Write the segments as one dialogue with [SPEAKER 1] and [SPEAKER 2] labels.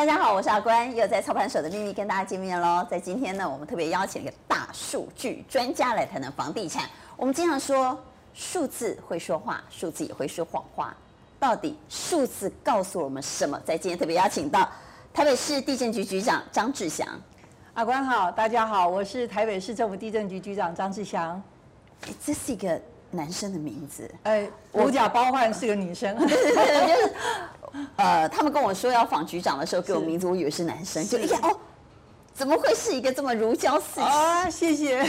[SPEAKER 1] 大家好，我是阿关，又在操盘手的秘密跟大家见面喽。在今天呢，我们特别邀请一个大数据专家来谈谈房地产。我们经常说数字会说话，数字也会说谎话。到底数字告诉我们什么？在今天特别邀请到台北市地震局局长张志祥。
[SPEAKER 2] 阿关好，大家好，我是台北市政府地震局局长张志祥。
[SPEAKER 1] 这是一个男生的名字。
[SPEAKER 2] 哎，如假包换是个女生。
[SPEAKER 1] 呃，他们跟我说要访局长的时候，给我名字，我以为是男生，就一看哦，怎么会是一个这么如胶似漆
[SPEAKER 2] 啊？谢谢，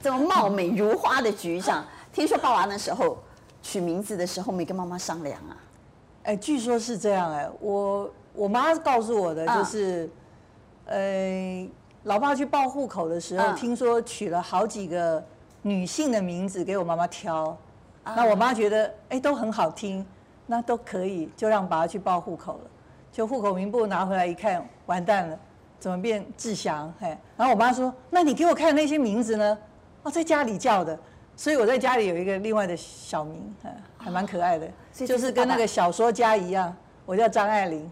[SPEAKER 1] 这么貌美如花的局长。听说爸爸那时候取名字的时候没跟妈妈商量啊？
[SPEAKER 2] 哎，据说是这样哎，我我妈告诉我的就是，呃，老爸去报户口的时候，听说取了好几个女性的名字给我妈妈挑，那我妈觉得哎都很好听。那都可以，就让爸爸去报户口了。就户口名簿拿回来一看，完蛋了，怎么变志祥？嘿，然后我妈说：“那你给我看那些名字呢？”哦，在家里叫的，所以我在家里有一个另外的小名，还蛮可爱的，就是跟那个小说家一样，我叫张爱玲。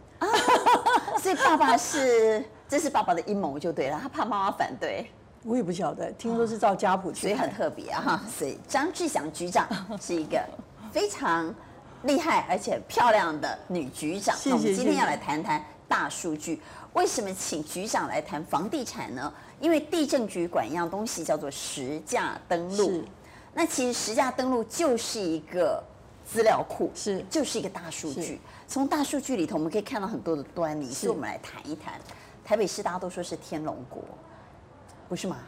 [SPEAKER 1] 所以爸爸是，这是爸爸的阴谋就对了，他怕妈妈反对。
[SPEAKER 2] 我也不晓得，听说是照家谱去，
[SPEAKER 1] 所以很特别啊哈。所以张志祥局长是一个非常。厉害而且漂亮的女局长，那我们今天要来谈谈大数据。为什么请局长来谈房地产呢？因为地政局管一样东西叫做实价登录。那其实实价登录就是一个资料库，是就是一个大数据。从大数据里头，我们可以看到很多的端倪。所以我们来谈一谈台北市，大家都说是天龙国，不是吗？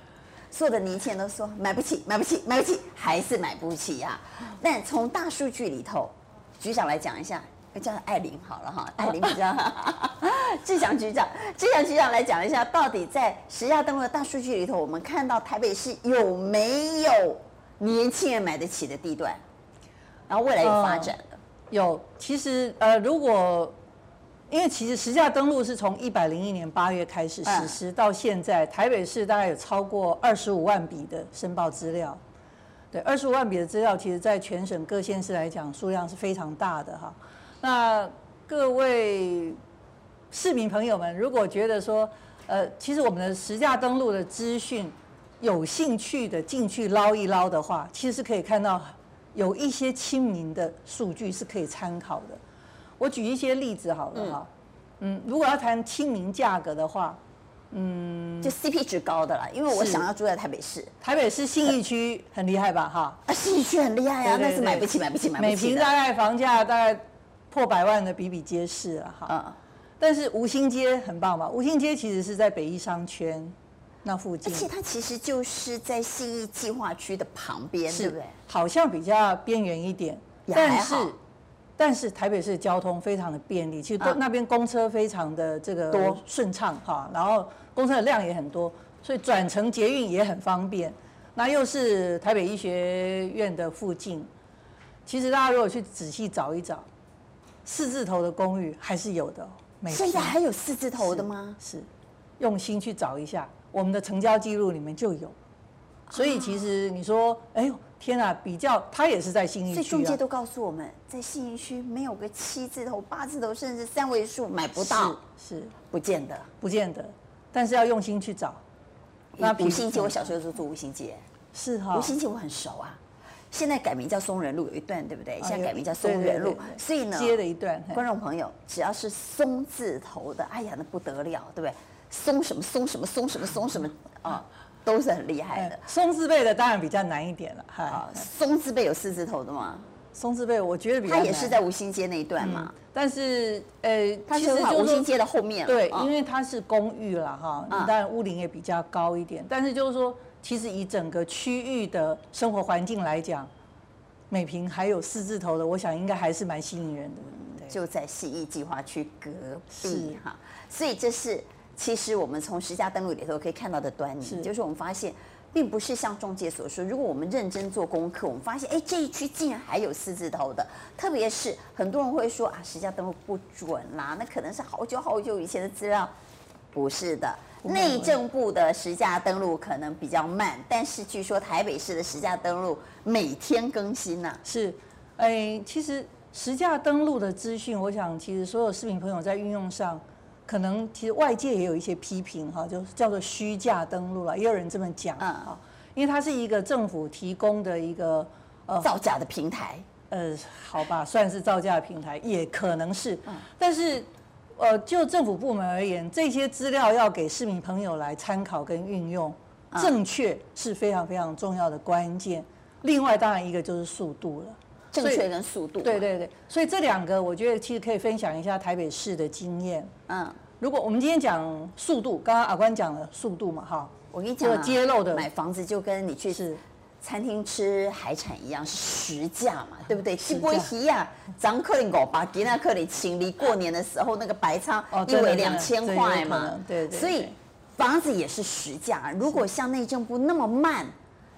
[SPEAKER 1] 所有的年轻人都说买不起，买不起，买不起，还是买不起呀、啊。但从大数据里头。局长来讲一下，叫艾琳好了哈，艾琳比较 志祥局长，志祥局长来讲一下，到底在实价登录的大数据里头，我们看到台北市有没有年轻人买得起的地段，然后未来有发展的？
[SPEAKER 2] 呃、有，其实呃，如果因为其实实价登录是从一百零一年八月开始实施，到现在台北市大概有超过二十五万笔的申报资料。对，二十五万笔的资料，其实在全省各县市来讲，数量是非常大的哈。那各位市民朋友们，如果觉得说，呃，其实我们的实价登录的资讯有兴趣的进去捞一捞的话，其实是可以看到有一些亲民的数据是可以参考的。我举一些例子好了哈，嗯，如果要谈亲民价格的话。
[SPEAKER 1] 嗯，就 CP 值高的啦，因为我想要住在台北市。
[SPEAKER 2] 台北市信义区很厉害吧？哈，
[SPEAKER 1] 啊，信义区很厉害啊，但是买不起，买不起，买不起。
[SPEAKER 2] 每平大概房价大概破百万的比比皆是了哈。嗯。但是吴兴街很棒吧？吴兴街其实是在北一商圈那附近，
[SPEAKER 1] 而且它其实就是在信义计划区的旁边，对不对？
[SPEAKER 2] 好像比较边缘一点，但是。但是台北市交通非常的便利，其实那边公车非常的这个多顺畅哈，然后公车的量也很多，所以转乘捷运也很方便。那又是台北医学院的附近，其实大家如果去仔细找一找，四字头的公寓还是有的哦。
[SPEAKER 1] 现在还有四字头的吗？
[SPEAKER 2] 是，是，用心去找一下，我们的成交记录里面就有。所以其实你说，哎呦。天啊，比较他也是在信义区，
[SPEAKER 1] 所以中介都告诉我们在信义区没有个七字头、八字头，甚至三位数买不到，
[SPEAKER 2] 是，是
[SPEAKER 1] 不见得，
[SPEAKER 2] 不见得，但是要用心去找。
[SPEAKER 1] 那五星街，我小时候就住五星街，
[SPEAKER 2] 是哈，
[SPEAKER 1] 五星街我很熟啊。现在改名叫松仁路有一段，对不对？现在改名叫松仁路，所以呢，
[SPEAKER 2] 接了一段。
[SPEAKER 1] 观众朋友，只要是松字头的，哎呀，那不得了，对不对？松什么松什么松什么松什么啊。都是很厉害的，
[SPEAKER 2] 松字辈的当然比较难一点了。哈，
[SPEAKER 1] 松字辈有四字头的吗？
[SPEAKER 2] 松字辈我觉得比较难。
[SPEAKER 1] 它也是在吴兴街那一段嘛，
[SPEAKER 2] 但是呃，
[SPEAKER 1] 它其实在吴兴街的后面。
[SPEAKER 2] 对，因为它是公寓了哈，当然屋龄也比较高一点。但是就是说，其实以整个区域的生活环境来讲，每平还有四字头的，我想应该还是蛮吸引人的。
[SPEAKER 1] 就在西义计划区隔壁哈，所以这是。其实我们从实价登录里头可以看到的端倪，是。就是我们发现，并不是像中介所说，如果我们认真做功课，我们发现，哎，这一区竟然还有四字头的，特别是很多人会说啊，实价登录不准啦，那可能是好久好久以前的资料，不是的，内政部的实价登录可能比较慢，但是据说台北市的实价登录每天更新呐、啊，
[SPEAKER 2] 是，哎，其实实价登录的资讯，我想其实所有市民朋友在运用上。可能其实外界也有一些批评哈，就是叫做虚假登录了，也有人这么讲啊，因为它是一个政府提供的一个
[SPEAKER 1] 呃造假的平台，
[SPEAKER 2] 呃，好吧，算是造假的平台，也可能是，但是呃，就政府部门而言，这些资料要给市民朋友来参考跟运用，正确是非常非常重要的关键。另外，当然一个就是速度了。
[SPEAKER 1] 正确跟速度，
[SPEAKER 2] 对对对，所以这两个我觉得其实可以分享一下台北市的经验。嗯，如果我们今天讲速度，刚刚阿关讲了速度嘛，哈，
[SPEAKER 1] 我跟你讲，揭露的买房子就跟你去餐厅吃海产一样，是实价嘛，对不对？西波西亚，张克林狗把吉纳克里请离过年的时候那个白仓一尾两千块嘛，对对，所以房子也是实价。如果像内政部那么慢。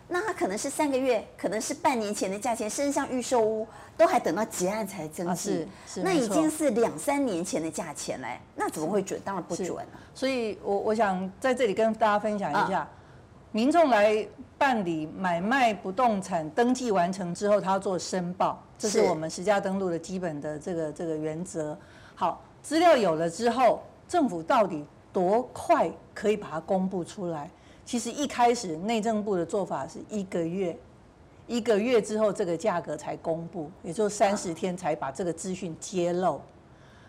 [SPEAKER 1] 那它可能是三个月，可能是半年前的价钱，甚至像预售屋都还等到结案才登是，那已经是两三年前的价钱嘞，那怎么会准？当然不准了。
[SPEAKER 2] 所以我我想在这里跟大家分享一下，啊、民众来办理买卖不动产登记完成之后，他要做申报，这是我们实价登录的基本的这个这个原则。好，资料有了之后，政府到底多快可以把它公布出来？其实一开始内政部的做法是一个月，一个月之后这个价格才公布，也就三十天才把这个资讯揭露。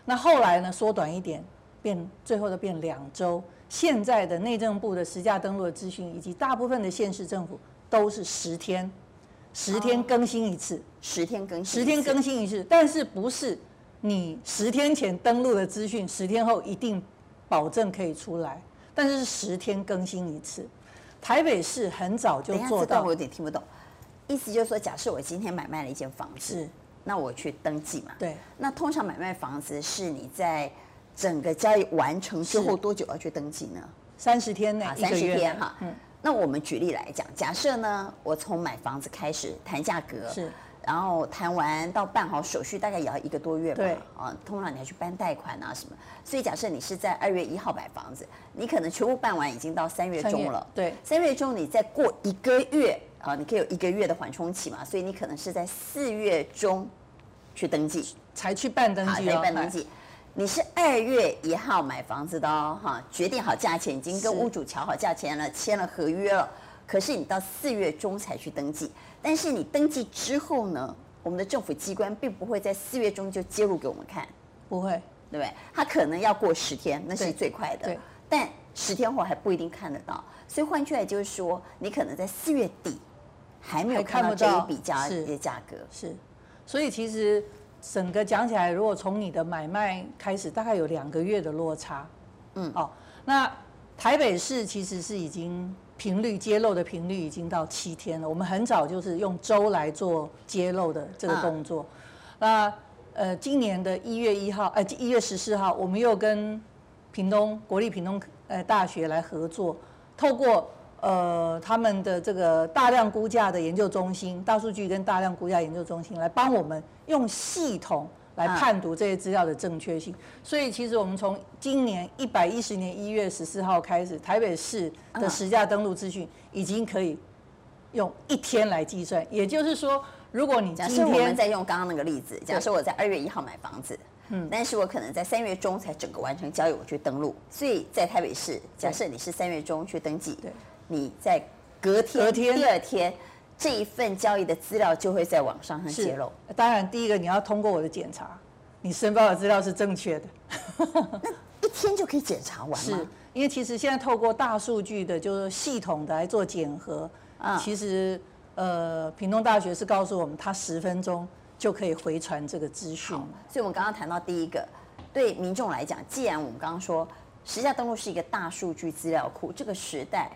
[SPEAKER 2] 那后来呢，缩短一点，变最后都变两周。现在的内政部的实价登录的资讯，以及大部分的县市政府都是十天，十天更新一次，
[SPEAKER 1] 十天更新，
[SPEAKER 2] 十天更新一次。但是不是你十天前登录的资讯，十天后一定保证可以出来？但是是十天更新一次，台北市很早就做到。
[SPEAKER 1] 我有点听不懂，意思就是说，假设我今天买卖了一间房子，那我去登记嘛？
[SPEAKER 2] 对。
[SPEAKER 1] 那通常买卖房子是你在整个交易完成之后多久要去登记呢？
[SPEAKER 2] 三十天内，
[SPEAKER 1] 三十天哈。嗯。那我们举例来讲，假设呢，我从买房子开始谈价格是。然后谈完到办好手续，大概也要一个多月吧。对啊，通常你还去办贷款啊什么。所以假设你是在二月一号买房子，你可能全部办完已经到三月中了。
[SPEAKER 2] 对，
[SPEAKER 1] 三月中你再过一个月啊，你可以有一个月的缓冲期嘛。所以你可能是在四月中去登记，
[SPEAKER 2] 才去办登记。
[SPEAKER 1] 才办登记。你是二月一号买房子的哦，哈，决定好价钱，已经跟屋主瞧好价钱了，签了合约了。可是你到四月中才去登记。但是你登记之后呢，我们的政府机关并不会在四月中就揭露给我们看，
[SPEAKER 2] 不会，
[SPEAKER 1] 对不对？他可能要过十天，那是最快的。对。但十天后还不一定看得到，所以换句来就是说，你可能在四月底还没有看到这一笔价一些价格。
[SPEAKER 2] 是。所以其实整个讲起来，如果从你的买卖开始，大概有两个月的落差。嗯。哦，那台北市其实是已经。频率揭露的频率已经到七天了。我们很早就是用周来做揭露的这个动作。那呃，今年的一月一号，呃，一月十四号，我们又跟屏东国立屏东呃大学来合作，透过呃他们的这个大量估价的研究中心、大数据跟大量估价研究中心来帮我们用系统。来判读这些资料的正确性，所以其实我们从今年一百一十年一月十四号开始，台北市的实价登录资讯已经可以用一天来计算。也就是说，如果你今天
[SPEAKER 1] 我们再用刚刚那个例子，假设我在二月一号买房子，嗯，但是我可能在三月中才整个完成交易，我去登录。所以在台北市，假设你是三月中去登记，对，你在隔天、隔天第二天。这一份交易的资料就会在网上上揭露。
[SPEAKER 2] 当然，第一个你要通过我的检查，你申报的资料是正确的。
[SPEAKER 1] 那一天就可以检查完吗？
[SPEAKER 2] 是，因为其实现在透过大数据的，就是系统的来做检核。啊，其实呃，屏东大学是告诉我们，它十分钟就可以回传这个资讯。
[SPEAKER 1] 所以，我们刚刚谈到第一个，对民众来讲，既然我们刚刚说实价登录是一个大数据资料库，这个时代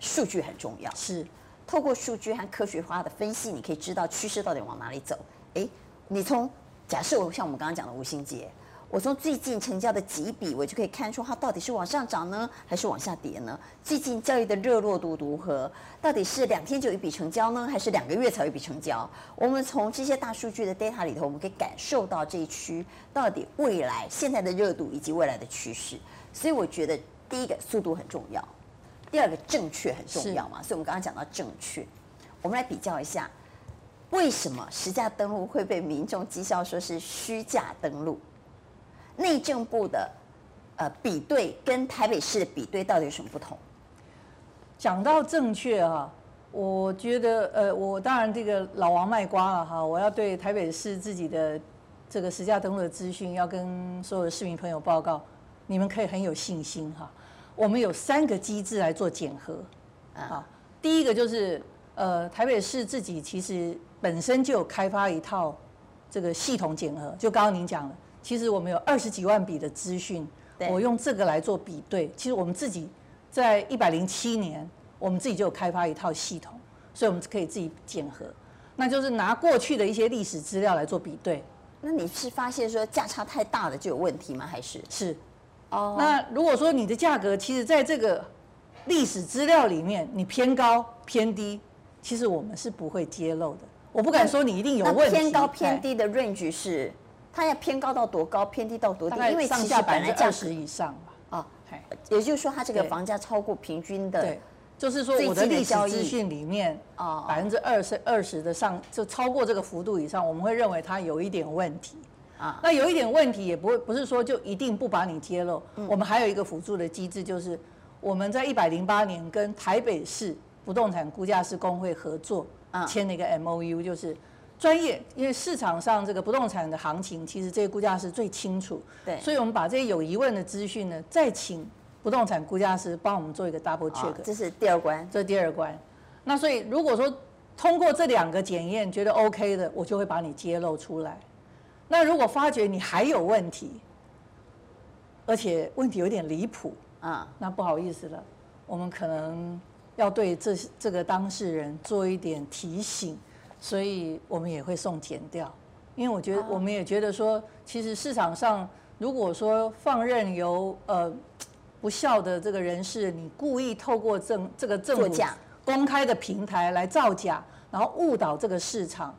[SPEAKER 1] 数据很重要。
[SPEAKER 2] 是。
[SPEAKER 1] 透过数据和科学化的分析，你可以知道趋势到底往哪里走。诶，你从假设我像我们刚刚讲的吴兴街，我从最近成交的几笔，我就可以看出它到底是往上涨呢，还是往下跌呢？最近交易的热络度如何？到底是两天就一笔成交呢，还是两个月才一笔成交？我们从这些大数据的 data 里头，我们可以感受到这一区到底未来现在的热度以及未来的趋势。所以我觉得第一个速度很重要。第二个正确很重要嘛，所以我们刚刚讲到正确，我们来比较一下，为什么实价登录会被民众讥笑说是虚假登录？内政部的呃比对跟台北市的比对到底有什么不同？
[SPEAKER 2] 讲到正确啊，我觉得呃，我当然这个老王卖瓜了哈，我要对台北市自己的这个实价登录的资讯要跟所有的市民朋友报告，你们可以很有信心哈。我们有三个机制来做检核啊，第一个就是呃，台北市自己其实本身就有开发一套这个系统检核，就刚刚您讲了，其实我们有二十几万笔的资讯，我用这个来做比对，其实我们自己。在一百零七年，我们自己就有开发一套系统，所以我们可以自己检核，那就是拿过去的一些历史资料来做比对。
[SPEAKER 1] 那你是发现说价差太大了就有问题吗？还是
[SPEAKER 2] 是？哦。那如果说你的价格其实在这个历史资料里面你偏高偏低，其实我们是不会揭露的。我不敢说你一定有问题。
[SPEAKER 1] 偏高偏低的 range 是它要偏高到多高，偏低到多低？因为
[SPEAKER 2] 上下百分之二十以上。
[SPEAKER 1] 也就是说，它这个房价超过平均的，
[SPEAKER 2] 对，就是说我的历史资讯里面啊，百分之二十二十的上就超过这个幅度以上，我们会认为它有一点问题啊。那有一点问题也不会不是说就一定不把你揭露。我们还有一个辅助的机制，就是我们在一百零八年跟台北市不动产估价师工会合作签了一个 MOU，就是。专业，因为市场上这个不动产的行情，其实这些估价师最清楚。对，所以我们把这些有疑问的资讯呢，再请不动产估价师帮我们做一个 double check。
[SPEAKER 1] 这是第二关。
[SPEAKER 2] 这是第二关。那所以如果说通过这两个检验觉得 OK 的，我就会把你揭露出来。那如果发觉你还有问题，而且问题有点离谱啊，那不好意思了，我们可能要对这这个当事人做一点提醒。所以我们也会送检掉，因为我觉得我们也觉得说，其实市场上如果说放任由呃不孝的这个人士，你故意透过政这个政府公开的平台来造假，然后误导这个市场，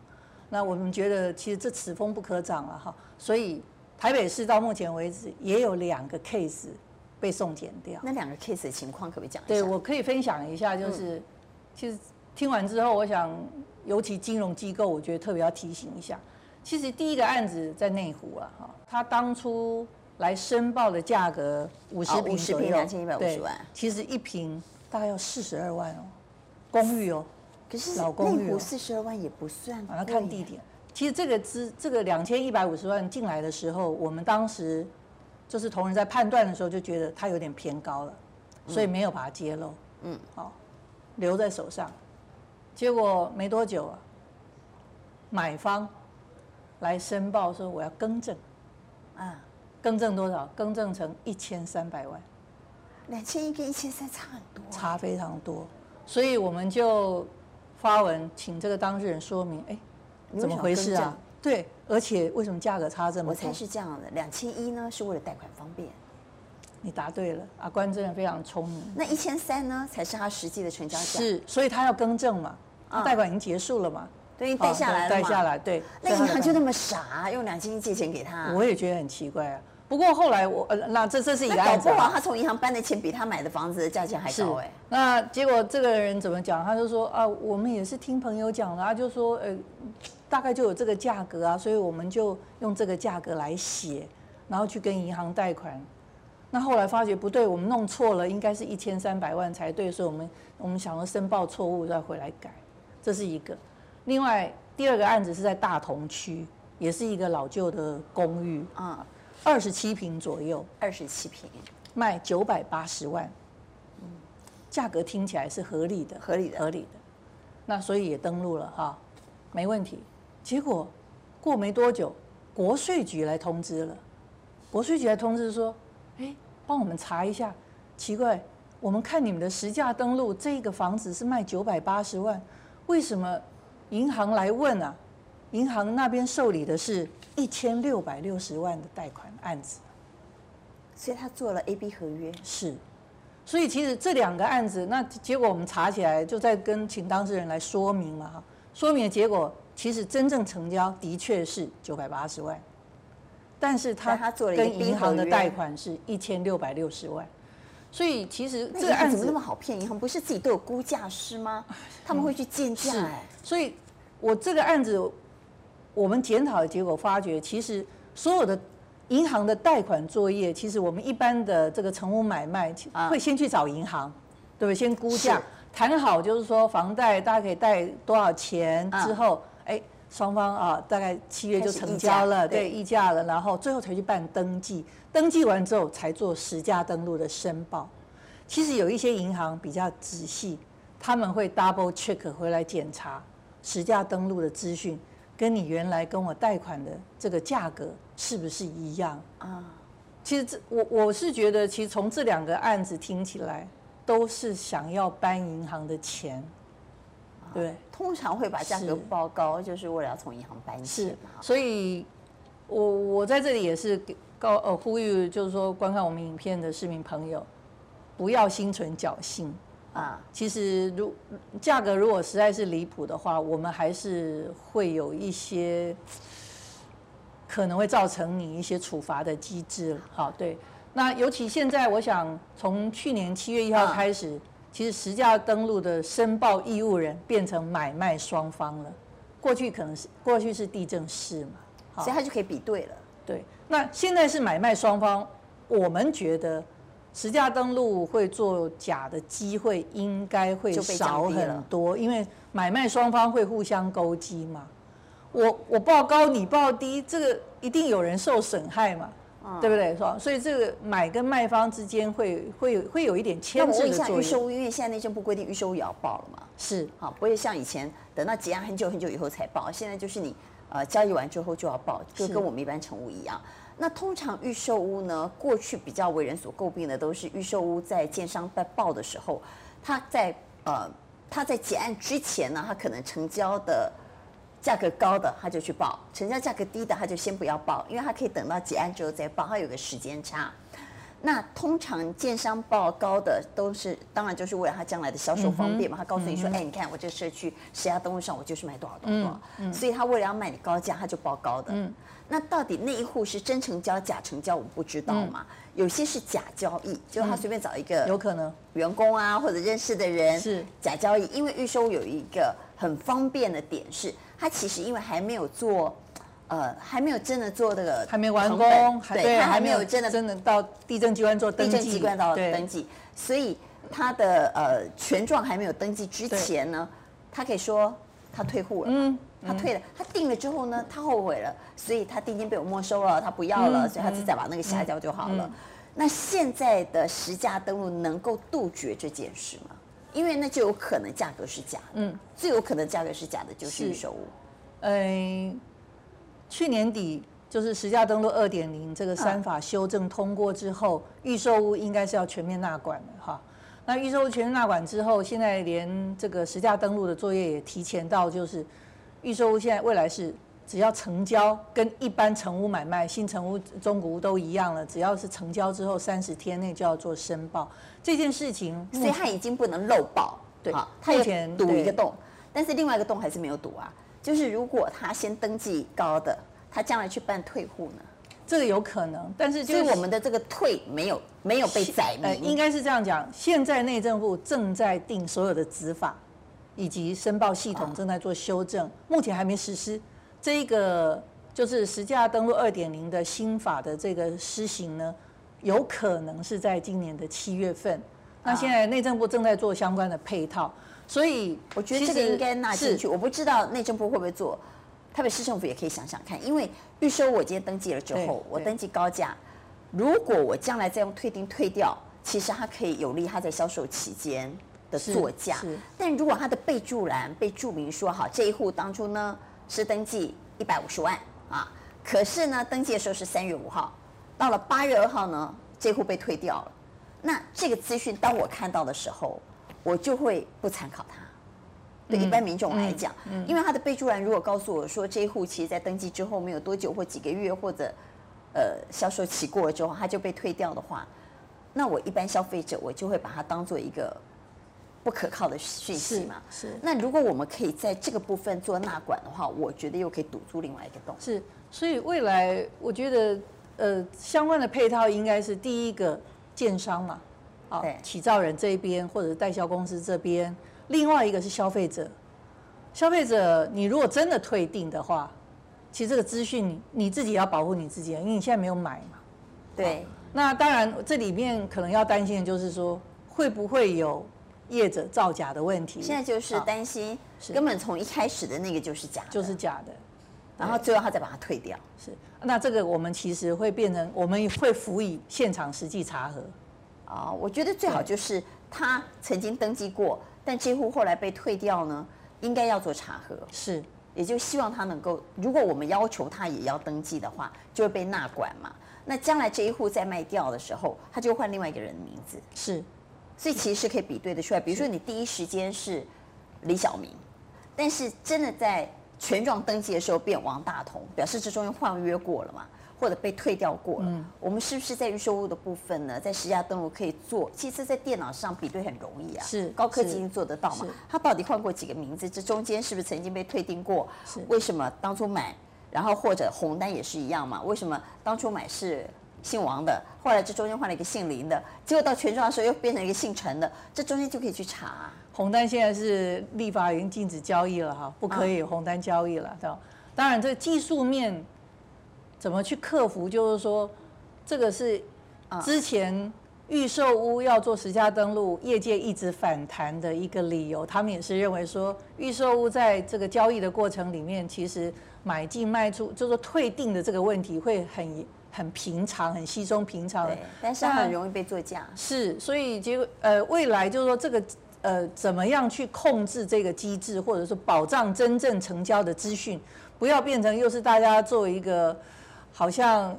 [SPEAKER 2] 那我们觉得其实这此风不可长了哈。所以台北市到目前为止也有两个 case 被送检掉。
[SPEAKER 1] 那两个 case 的情况可不可以讲一下？
[SPEAKER 2] 对，我可以分享一下，就是其实听完之后，我想。尤其金融机构，我觉得特别要提醒一下。其实第一个案子在内湖啊，哈，他当初来申报的价格五十平左右，两千一百五十万。其实一平大概要四十二万哦，公寓哦。
[SPEAKER 1] 可是老公寓四十二万也不算。
[SPEAKER 2] 要看地点。其实这个资这个两千一百五十万进来的时候，我们当时就是同仁在判断的时候就觉得它有点偏高了，所以没有把它揭露。嗯，好，留在手上。结果没多久啊，买方来申报说我要更正，啊，更正多少？更正成一千三百万，
[SPEAKER 1] 两千一跟一千三差很多，
[SPEAKER 2] 差非常多，所以我们就发文请这个当事人说明，哎，怎么回事啊？对，而且为什么价格差这么多？
[SPEAKER 1] 我猜是这样的，两千一呢是为了贷款方便。
[SPEAKER 2] 你答对了，阿关真的非常聪明。
[SPEAKER 1] 那一千三呢才是他实际的成交价？
[SPEAKER 2] 是，所以他要更正嘛。贷款已经结束了嘛？
[SPEAKER 1] 对，贷下来了。
[SPEAKER 2] 贷下来，对。
[SPEAKER 1] 那银行就那么傻，用两千一借钱给他？
[SPEAKER 2] 我也觉得很奇怪啊。不过后来我呃，那这这是一个案子。
[SPEAKER 1] 搞不好他从银行搬的钱比他买的房子的价钱还高哎。
[SPEAKER 2] 那结果这个人怎么讲？他就说啊，我们也是听朋友讲的，他就说呃，大概就有这个价格啊，所以我们就用这个价格来写，然后去跟银行贷款。那后来发觉不对，我们弄错了，应该是一千三百万才对，所以我们我们想要申报错误，再回来改。这是一个，另外第二个案子是在大同区，也是一个老旧的公寓啊，二十七平左右，
[SPEAKER 1] 二十七平，
[SPEAKER 2] 卖九百八十万，嗯，价格听起来是合理的，
[SPEAKER 1] 合理的，
[SPEAKER 2] 合理的，那所以也登录了哈，没问题。结果过没多久，国税局来通知了，国税局来通知说，哎，帮我们查一下，奇怪，我们看你们的实价登录，这个房子是卖九百八十万。为什么银行来问啊？银行那边受理的是一千六百六十万的贷款案子，
[SPEAKER 1] 所以他做了 A B 合约。
[SPEAKER 2] 是，所以其实这两个案子，那结果我们查起来，就在跟请当事人来说明嘛哈。说明的结果，其实真正成交的确是九百八十万，但是他跟银行的贷款是一千六百六十万。所以其实这个案子
[SPEAKER 1] 怎么那么好骗？银行不是自己都有估价师吗？他们会去鉴价哎。
[SPEAKER 2] 所以，我这个案子，我们检讨的结果发觉，其实所有的银行的贷款作业，其实我们一般的这个成屋买卖会先去找银行，对不对？先估价，谈好就是说房贷大家可以贷多少钱之后，哎，双方啊大概七月就成交了，对，议价了，然后最后才去办登记，登记完之后才做实价登录的申报。其实有一些银行比较仔细，他们会 double check 回来检查实价登录的资讯。跟你原来跟我贷款的这个价格是不是一样啊？其实这我我是觉得，其实从这两个案子听起来，都是想要搬银行的钱，对，
[SPEAKER 1] 通常会把价格报高，就是为了要从银行搬钱嘛。
[SPEAKER 2] 所以我我在这里也是告呃呼吁，就是说观看我们影片的市民朋友，不要心存侥幸。啊，其实如价格如果实在是离谱的话，我们还是会有一些可能会造成你一些处罚的机制。好，对。那尤其现在，我想从去年七月一号开始，啊、其实实价登录的申报义务人变成买卖双方了。过去可能是过去是地政士嘛，
[SPEAKER 1] 好，所以他就可以比对了。
[SPEAKER 2] 对，那现在是买卖双方，我们觉得。实价登录会做假的机会应该会少很多，因为买卖双方会互相勾机嘛。我我报高你报低，这个一定有人受损害嘛，对不对？是吧？所以这个买跟卖方之间会会会有一点牵制的作用。
[SPEAKER 1] 那我问一下预售屋，因为现在内政部规定预售屋也要报了嘛？
[SPEAKER 2] 是，
[SPEAKER 1] 好，不会像以前等到结案很久很久以后才报，现在就是你呃交易完之后就要报，就跟我们一般成屋一样。那通常预售屋呢，过去比较为人所诟病的都是预售屋在建商在报的时候，他在呃他在结案之前呢，他可能成交的价格高的他就去报，成交价格低的他就先不要报，因为他可以等到结案之后再报，他有个时间差。那通常建商报高的都是，当然就是为了他将来的销售方便嘛。他告诉你说，哎，你看我这个社区十家登录上我就是卖多少多少多少，所以他为了要卖你高价，他就报高的。那到底那一户是真成交假成交，我们不知道嘛？有些是假交易，就他随便找一个
[SPEAKER 2] 有可能
[SPEAKER 1] 员工啊或者认识的人
[SPEAKER 2] 是
[SPEAKER 1] 假交易。因为预售有一个很方便的点是，他其实因为还没有做。呃，还没有真的做这个，
[SPEAKER 2] 还没完工，
[SPEAKER 1] 对，他还没有真的
[SPEAKER 2] 真的到地震机关做登记，
[SPEAKER 1] 地政机关到登记，所以他的呃权状还没有登记之前呢，他可以说他退户了，嗯，他退了，他定了之后呢，他后悔了，所以他定金被我没收了，他不要了，所以他就再把那个下交就好了。那现在的实价登录能够杜绝这件事吗？因为那就有可能价格是假的，嗯，最有可能价格是假的就是预售屋，
[SPEAKER 2] 嗯。去年底就是实价登录二点零这个三法修正通过之后，预售屋应该是要全面纳管的哈。那预售屋全面纳管之后，现在连这个实价登录的作业也提前到，就是预售屋现在未来是只要成交，跟一般成屋买卖、新成屋、中古屋都一样了，只要是成交之后三十天内就要做申报这件事情，
[SPEAKER 1] 所以它已经不能漏报，对，它目前堵一个洞，但是另外一个洞还是没有堵啊。就是如果他先登记高的，他将来去办退户呢？
[SPEAKER 2] 这个有可能，但是就是
[SPEAKER 1] 我们的这个退没有没有被载明。呃，
[SPEAKER 2] 应该是这样讲。现在内政部正在定所有的执法，以及申报系统正在做修正，目前还没实施。这个就是实价登录二点零的新法的这个施行呢，有可能是在今年的七月份。那现在内政部正在做相关的配套。所以
[SPEAKER 1] 我觉得这个应该纳进去。我不知道内政部会不会做，台北市政府也可以想想看。因为预收我今天登记了之后，我登记高价，如果我将来再用退订退掉，其实它可以有利它在销售期间的作价。但如果它的备注栏被注明说好，这一户当初呢是登记一百五十万啊，可是呢登记的时候是三月五号，到了八月二号呢这户被退掉了。那这个资讯当我看到的时候。我就会不参考它。对一般民众来讲，因为他的备注栏如果告诉我说这一户其实在登记之后没有多久或几个月或者呃销售期过了之后他就被退掉的话，那我一般消费者我就会把它当做一个不可靠的讯息嘛。是。那如果我们可以在这个部分做纳管的话，我觉得又可以堵住另外一个洞。
[SPEAKER 2] 是。所以未来我觉得呃相关的配套应该是第一个建商嘛。啊，起造人这一边或者代销公司这边，另外一个是消费者。消费者，你如果真的退订的话，其实这个资讯你你自己也要保护你自己，因为你现在没有买嘛。
[SPEAKER 1] 对。
[SPEAKER 2] 那当然，这里面可能要担心的就是说，会不会有业者造假的问题？
[SPEAKER 1] 现在就是担心，根本从一开始的那个就是假，
[SPEAKER 2] 就是假的，
[SPEAKER 1] 然后最后他再把它退掉。
[SPEAKER 2] 是。那这个我们其实会变成，我们会辅以现场实际查核。
[SPEAKER 1] 啊，我觉得最好就是他曾经登记过，但这户后来被退掉呢，应该要做查核。
[SPEAKER 2] 是。
[SPEAKER 1] 也就希望他能够，如果我们要求他也要登记的话，就会被纳管嘛。那将来这一户再卖掉的时候，他就换另外一个人的名字。
[SPEAKER 2] 是，
[SPEAKER 1] 所以其实是可以比对的出来。比如说你第一时间是李小明，但是真的在权状登记的时候变王大同，表示这中间换约过了嘛。或者被退掉过了，嗯、我们是不是在预售物的部分呢？在实价登录可以做，其实，在电脑上比对很容易啊，
[SPEAKER 2] 是
[SPEAKER 1] 高科技做得到嘛？他到底换过几个名字？这中间是不是曾经被退订过？是为什么当初买，然后或者红单也是一样嘛？为什么当初买是姓王的，后来这中间换了一个姓林的，结果到权状的时候又变成一个姓陈的，这中间就可以去查、啊。
[SPEAKER 2] 红单现在是立法已经禁止交易了哈，不可以红单交易了，对吧、啊？当然，这个技术面。怎么去克服？就是说，这个是之前预售屋要做实价登录，业界一直反弹的一个理由。他们也是认为说，预售屋在这个交易的过程里面，其实买进卖出，就是说退订的这个问题会很很平常，很稀松平常。
[SPEAKER 1] 对，但是很容易被作假。
[SPEAKER 2] 是，所以结果呃，未来就是说这个呃，怎么样去控制这个机制，或者说保障真正成交的资讯，不要变成又是大家做一个。好像，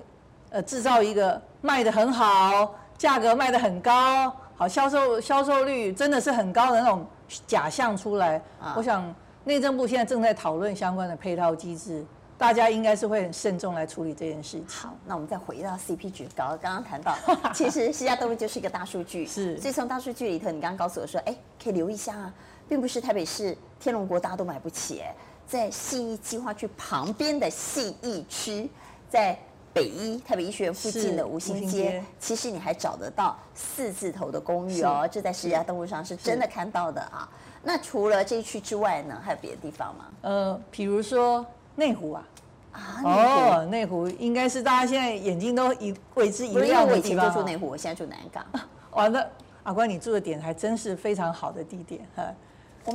[SPEAKER 2] 呃，制造一个卖的很好，价格卖的很高，好销售销售率真的是很高的那种假象出来。啊、我想内政部现在正在讨论相关的配套机制，大家应该是会很慎重来处理这件事情。
[SPEAKER 1] 好，那我们再回到 CP 值高，刚刚谈到，其实实价登录就是一个大数据，
[SPEAKER 2] 是。
[SPEAKER 1] 所以从大数据里头，你刚刚告诉我说，哎，可以留意一下啊，并不是台北市天龙国大家都买不起，在信义计划区旁边的信义区。在北医台北医学院附近的五星街，其实你还找得到四字头的公寓哦，这在实价登录上是真的看到的啊。那除了这一区之外呢，还有别的地方吗？
[SPEAKER 2] 呃，比如说内湖啊，啊，哦，内湖应该是大家现在眼睛都一为之一亮的地方。我以前就住内湖，我现在住南港。
[SPEAKER 1] 完
[SPEAKER 2] 了，阿关，你住的点还真是非常好的地点哈。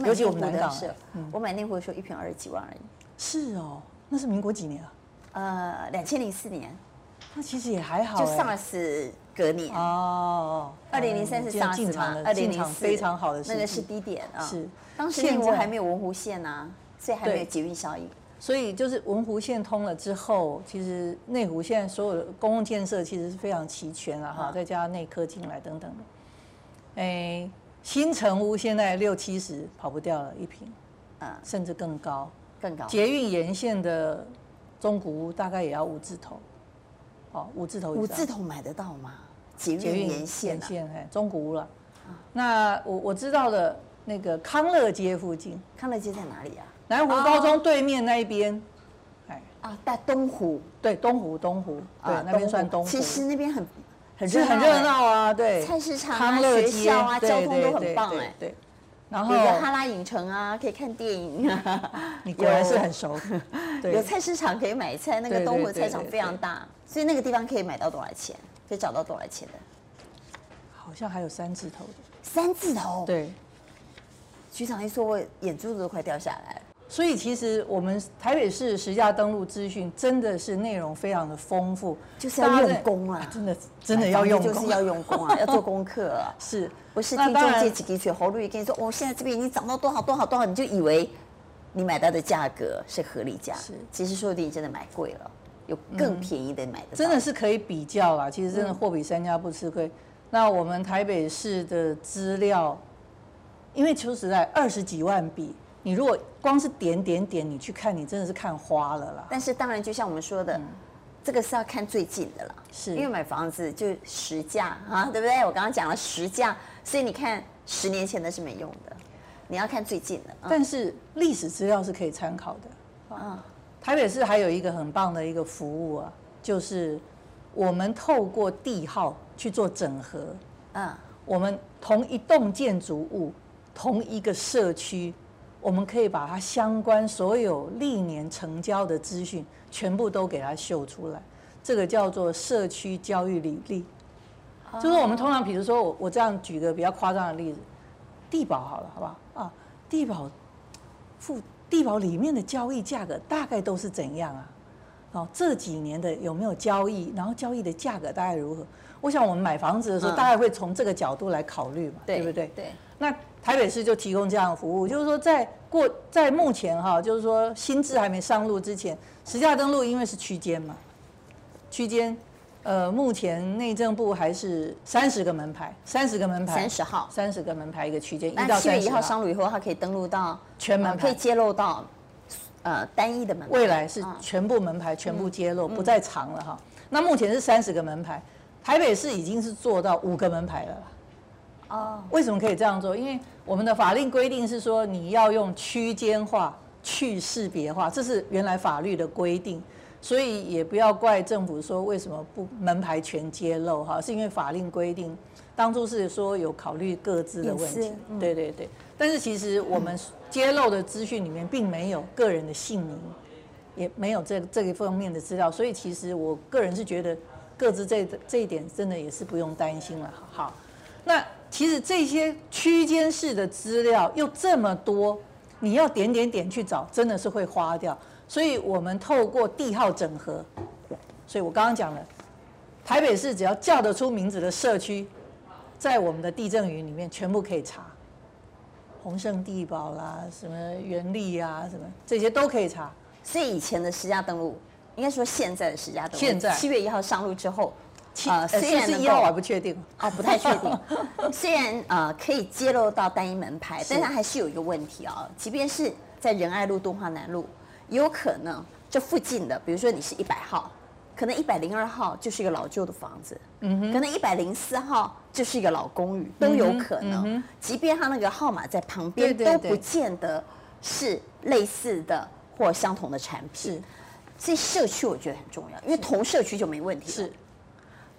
[SPEAKER 1] 尤其我们南港是，我买内湖的时候一坪二十几万而已。
[SPEAKER 2] 是哦，那是民国几年啊？
[SPEAKER 1] 呃，两千零四年，
[SPEAKER 2] 那其实也还好，
[SPEAKER 1] 就 SARS 隔年
[SPEAKER 2] 哦。
[SPEAKER 1] 二零零三是 SARS 吗？二零零四
[SPEAKER 2] 非常好的，
[SPEAKER 1] 那个是低点啊。
[SPEAKER 2] 是，
[SPEAKER 1] 当时内湖还没有文湖线呐，所以还没有捷运效应。
[SPEAKER 2] 所以就是文湖线通了之后，其实内湖现在所有的公共建设其实是非常齐全了哈，再加上内科进来等等的。哎，新城屋现在六七十跑不掉了一平，嗯，甚至更高，
[SPEAKER 1] 更高。
[SPEAKER 2] 捷运沿线的。中古屋大概也要五字头，哦，五字头。
[SPEAKER 1] 五字头买得到吗？捷运沿线，
[SPEAKER 2] 沿线，哎，中古屋了。那我我知道的那个康乐街附近，
[SPEAKER 1] 康乐街在哪里啊？
[SPEAKER 2] 南湖高中对面那一边，
[SPEAKER 1] 哎，啊，在东湖，
[SPEAKER 2] 对，东湖，东湖，对，那边算东湖。
[SPEAKER 1] 其实那边很很
[SPEAKER 2] 热很热闹啊，对，
[SPEAKER 1] 菜市场啊，学校啊，交通都很棒，哎，
[SPEAKER 2] 对。
[SPEAKER 1] 然后有个哈拉影城啊，可以看电影。
[SPEAKER 2] 你果然是很熟。
[SPEAKER 1] 有菜市场可以买菜，那个东湖菜场非常大，所以那个地方可以买到多少钱？可以找到多少钱的？
[SPEAKER 2] 好像还有三字头的。
[SPEAKER 1] 三字头？
[SPEAKER 2] 对。
[SPEAKER 1] 局长一说，我眼珠子都快掉下来了。
[SPEAKER 2] 所以其实我们台北市实价登录资讯真的是内容非常的丰富，
[SPEAKER 1] 就是要用功啊，
[SPEAKER 2] 真的真的要用功，
[SPEAKER 1] 就是要用功啊，要做功课啊。
[SPEAKER 2] 是，
[SPEAKER 1] 不是听中介几滴血喉绿跟你说，哦，现在这边已经涨到多少多少多少，你就以为你买到的价格是合理价，是，其实说不定真的买贵了，有更便宜的买的，
[SPEAKER 2] 真的是可以比较啦。其实真的货比三家不吃亏。那我们台北市的资料，因为说实在二十几万笔。你如果光是点点点，你去看，你真的是看花了啦。
[SPEAKER 1] 但是当然，就像我们说的，嗯、这个是要看最近的啦。
[SPEAKER 2] 是，
[SPEAKER 1] 因为买房子就实价啊，对不对？我刚刚讲了实价，所以你看十年前的是没用的，你要看最近的。
[SPEAKER 2] 嗯、但是历史资料是可以参考的。啊，台北市还有一个很棒的一个服务啊，就是我们透过地号去做整合。嗯，我们同一栋建筑物，同一个社区。我们可以把它相关所有历年成交的资讯全部都给它秀出来，这个叫做社区交易履历。就是我们通常，比如说我我这样举个比较夸张的例子，地保好了，好不好啊？地保付地保里面的交易价格大概都是怎样啊？哦，这几年的有没有交易？然后交易的价格大概如何？我想我们买房子的时候，大概会从这个角度来考虑嘛，对不对？
[SPEAKER 1] 对。
[SPEAKER 2] 那台北市就提供这样的服务，就是说在过在目前哈，就是说新制还没上路之前，实价登录因为是区间嘛，区间，呃，目前内政部还是三十个门牌，三十个门牌，
[SPEAKER 1] 三十号，
[SPEAKER 2] 三十个门牌一个区间，一
[SPEAKER 1] 到七月一号上路以后，它可以登录到
[SPEAKER 2] 全门牌，
[SPEAKER 1] 可以揭露到呃单一的门牌，
[SPEAKER 2] 未来是全部门牌全部揭露，不再长了哈。那目前是三十个门牌，台北市已经是做到五个门牌了。哦，为什么可以这样做？因为我们的法令规定是说，你要用区间化、去识别化，这是原来法律的规定，所以也不要怪政府说为什么不门牌全揭露哈，是因为法令规定，当初是说有考虑各自的问题，对对对。但是其实我们揭露的资讯里面并没有个人的姓名，也没有这这一方面的资料，所以其实我个人是觉得各自这这一点真的也是不用担心了。好，那。其实这些区间式的资料又这么多，你要点点点去找，真的是会花掉。所以我们透过地号整合，所以我刚刚讲了，台北市只要叫得出名字的社区，在我们的地震云里面全部可以查，宏盛地堡啦，什么元利啊，什么这些都可以查。
[SPEAKER 1] 所以以前的十家登录，应该说现在的十家登录，
[SPEAKER 2] 现在
[SPEAKER 1] 七月一号上路之后。
[SPEAKER 2] 呃，虽然是一号我还不确定
[SPEAKER 1] 哦，不太确定。虽然呃可以揭露到单一门牌，但它还是有一个问题啊、哦。即便是在仁爱路、敦化南路，也有可能这附近的，比如说你是一百号，可能一百零二号就是一个老旧的房子，嗯哼，可能一百零四号就是一个老公寓，都有可能。即便他那个号码在旁边，都不见得是类似的或相同的产品。是，所以社区我觉得很重要，因为同社区就没问题了。是。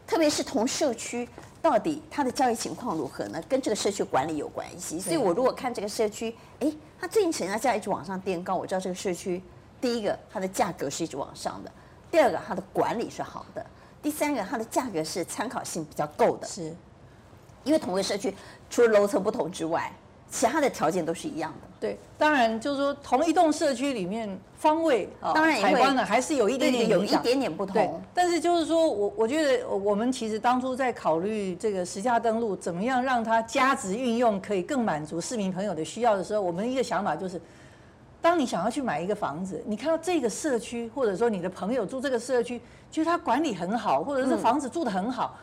[SPEAKER 1] 特别是同社区到底它的交易情况如何呢？跟这个社区管理有关系。所以我如果看这个社区，哎，它最近成交价一直往上垫高，我知道这个社区，第一个它的价格是一直往上的，第二个它的管理是好的，第三个它的价格是参考性比较够的。是，因为同个社区除了楼层不同之外。其他的条件都是一样的。
[SPEAKER 2] 对，当然就是说同一栋社区里面方位啊，当然采光呢还是有一点点
[SPEAKER 1] 有一点点不同。
[SPEAKER 2] 但是就是说我我觉得我们其实当初在考虑这个实价登录怎么样让它加值运用可以更满足市民朋友的需要的时候，我们一个想法就是，当你想要去买一个房子，你看到这个社区或者说你的朋友住这个社区，觉得他管理很好，或者是房子住得很好，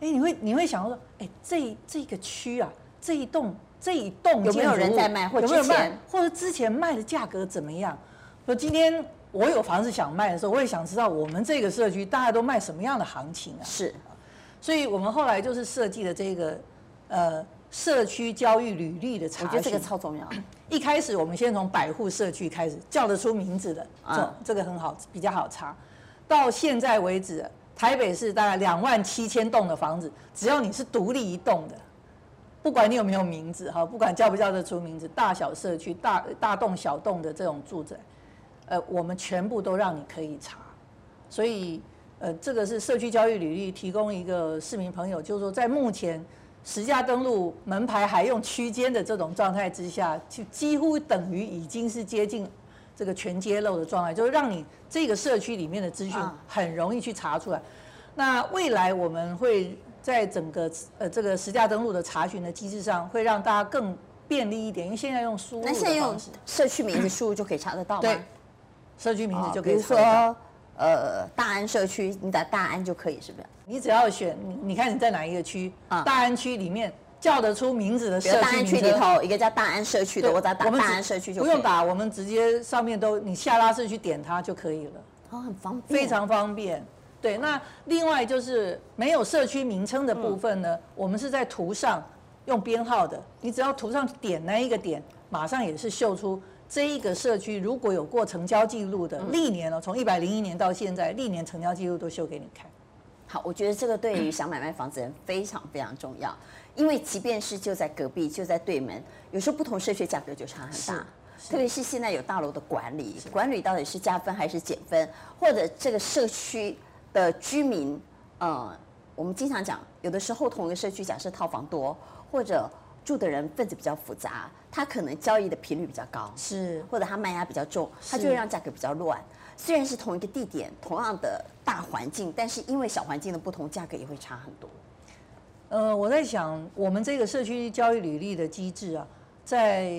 [SPEAKER 2] 哎，你会你会想说，哎，这这个区啊，这一栋。这一栋
[SPEAKER 1] 有没有人在卖，或者有没有卖，
[SPEAKER 2] 或者之前卖的价格怎么样？说今天我有房子想卖的时候，我也想知道我们这个社区大家都卖什么样的行情啊？
[SPEAKER 1] 是，
[SPEAKER 2] 所以我们后来就是设计了这个呃社区交易履历的查询，我
[SPEAKER 1] 觉得这个超重要。
[SPEAKER 2] 一开始我们先从百户社区开始叫得出名字的，这这个很好，比较好查。到现在为止，台北市大概两万七千栋的房子，只要你是独立一栋的。不管你有没有名字哈，不管叫不叫得出名字，大小社区、大大栋小栋的这种住宅，呃，我们全部都让你可以查。所以，呃，这个是社区交易履历提供一个市民朋友，就是说在目前实价登录门牌还用区间的这种状态之下，就几乎等于已经是接近这个全揭露的状态，就是让你这个社区里面的资讯很容易去查出来。那未来我们会。在整个呃这个实价登录的查询的机制上，会让大家更便利一点，因为现在用输入的方式，那现在用
[SPEAKER 1] 社区名字输入就可以查得到吗？对，
[SPEAKER 2] 社区名字就可以查得到。比如
[SPEAKER 1] 说，呃，大安社区，你打大安就可以，是不是？
[SPEAKER 2] 你只要选，你你看你在哪一个区？啊，大安区里面叫得出名字的社区名字。大安区里头一个叫大安社区的，我打打大安社区就。不用打，我们直接上面都你下拉式去点它就可以了。
[SPEAKER 1] 哦，很方便，
[SPEAKER 2] 非常方便。对，那另外就是没有社区名称的部分呢，我们是在图上用编号的，你只要图上点那一个点，马上也是秀出这一个社区如果有过成交记录的历年哦，从一百零一年到现在历年成交记录都秀给你看。
[SPEAKER 1] 好，我觉得这个对于想买卖房子的人非常非常重要，因为即便是就在隔壁就在对门，有时候不同社区价格就差很大。特别是现在有大楼的管理，管理到底是加分还是减分，或者这个社区的居民，呃，我们经常讲，有的时候同一个社区，假设套房多，或者住的人分子比较复杂，他可能交易的频率比较高，
[SPEAKER 2] 是，
[SPEAKER 1] 或者他卖压比较重，他就会让价格比较乱。虽然是同一个地点，同样的大环境，但是因为小环境的不同，价格也会差很多。
[SPEAKER 2] 呃，我在想，我们这个社区交易履历的机制啊，在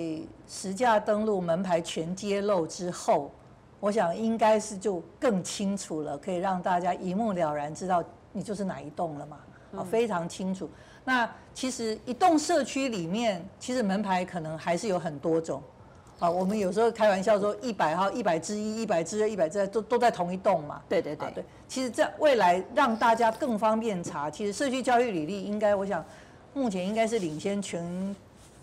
[SPEAKER 2] 实价登录门牌全揭露之后，我想应该是就更清楚了，可以让大家一目了然知道你就是哪一栋了嘛，啊，非常清楚。那其实一栋社区里面，其实门牌可能还是有很多种。啊，我们有时候开玩笑说，一百号、一百之一、一百之二、一百之二都都在同一栋嘛。
[SPEAKER 1] 对对对
[SPEAKER 2] 对。其实，在未来让大家更方便查，其实社区教育履历应该，我想目前应该是领先全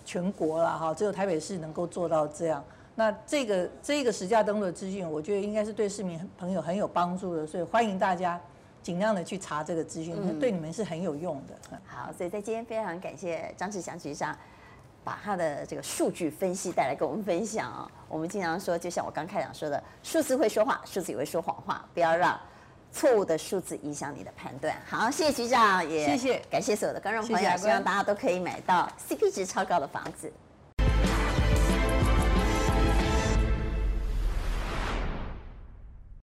[SPEAKER 2] 全国了哈，只有台北市能够做到这样。那这个这个实价登录的资讯，我觉得应该是对市民朋友很有帮助的，所以欢迎大家尽量的去查这个资讯，嗯、对你们是很有用的。
[SPEAKER 1] 好，所以在今天非常感谢张志祥局长。把他的这个数据分析带来跟我们分享啊！我们经常说，就像我刚开场说的，数字会说话，数字也会说谎话，不要让错误的数字影响你的判断。好，谢谢局长，也谢谢，感谢所有的观众朋友，希望大家都可以买到 CP 值超高的房子。